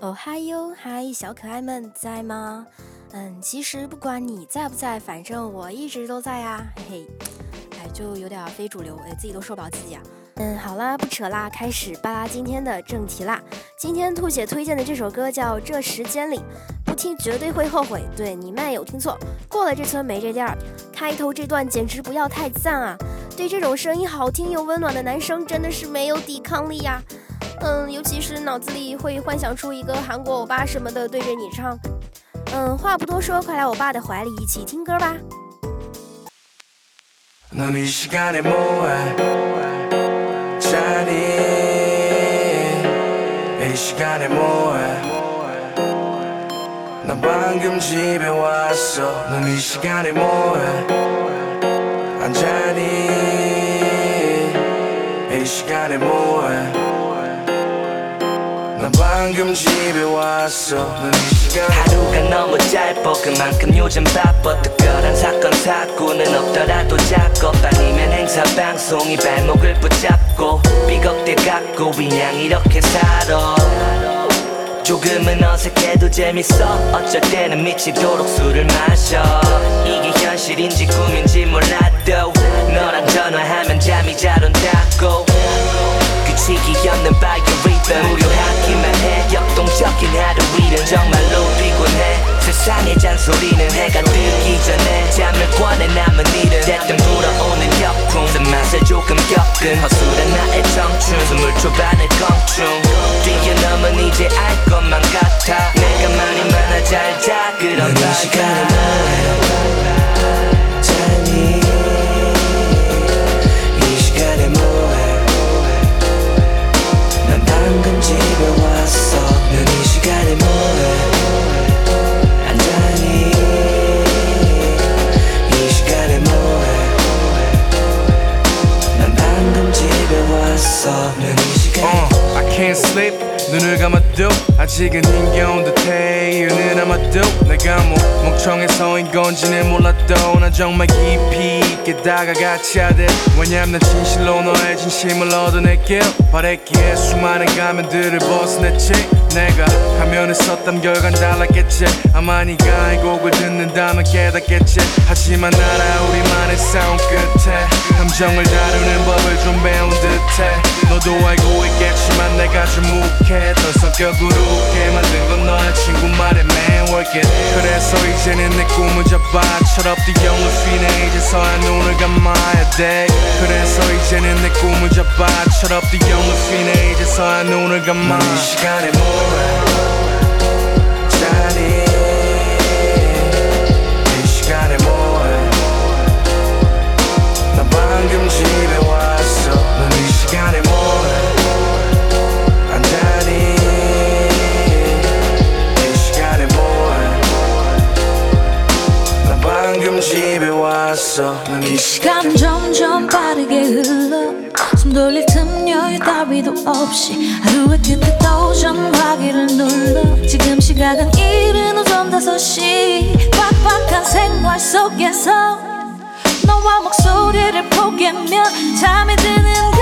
哦嗨哟，嗨，小可爱们在吗？嗯，其实不管你在不在，反正我一直都在呀，嘿嘿。哎，就有点非主流，哎，自己都受不了自己啊。嗯，好啦，不扯啦，开始扒拉今天的正题啦。今天兔姐推荐的这首歌叫《这时间里》，不听绝对会后悔。对你们有听错，过了这村没这店儿。开头这段简直不要太赞啊！对这种声音好听又温暖的男生，真的是没有抵抗力呀。嗯，尤其是脑子里会幻想出一个韩国欧巴什么的对着你唱。嗯，话不多说，快来我爸的怀里一起听歌吧。 난 방금 집에 왔어. 하루가 너무 짧아 그만큼 요즘 바빠 특별한 사건 사고는 없더라도 작업 아니면 행사 방송이 발목을 붙잡고 삐걱대 갖고 그냥 이렇게 살아. 조금은 어색해도 재밌어. 어쩔 때는 미치도록 술을 마셔. 이게 현실인지 소리는 해가 뜨기 전에 잠을 권해 남은 일은 때뜸 불어오는 역풍. 그 맛을 조금 겪은 허술한 나의 청춘. 스물 초반의 검충 뛰어넘은 이제 알 것만 같아. 내가 말이 많아 잘자. 그런 시간에 아직은 힘겨운 듯해 이유는 아마도 내가 뭐 멍청해서인 건지는 몰라도 난 정말 깊이 있게 다가가치야 돼 왜냐면 난 진실로 너의 진심을 얻어낼게. 바랬기에 수많은 가면들을 벗어냈지. 내가 화면에 썼던 결과는 달랐겠지. 아마 네가 이 곡을 듣는다면 깨닫겠지. 하지만 알아 우리만의 싸움 끝에 감정을 다루는 법을 좀 배운 듯해. 너도 알고 있겠지만 내가 좀 묵했던 성격으로 it 그래서 이제는 내 꿈을 잡아 철없디 영을 휘네 이제서야 눈을 감아야 돼. 그래서 이제는 내 꿈을 잡아 철없디 영을 휘네 이제서야 눈을 감아. 이 시간에 뭐해? 자니 왔어. 이 시간은 점점 빠르게 흘러. 숨 돌릴 틈 여유 따위도 없이 하루의 끝에 또 전화기를 눌러. 지금 시각은 이른 오전 5시. 빡빡한 생활 속에서 너와 목소리를 포기하면 잠이 드는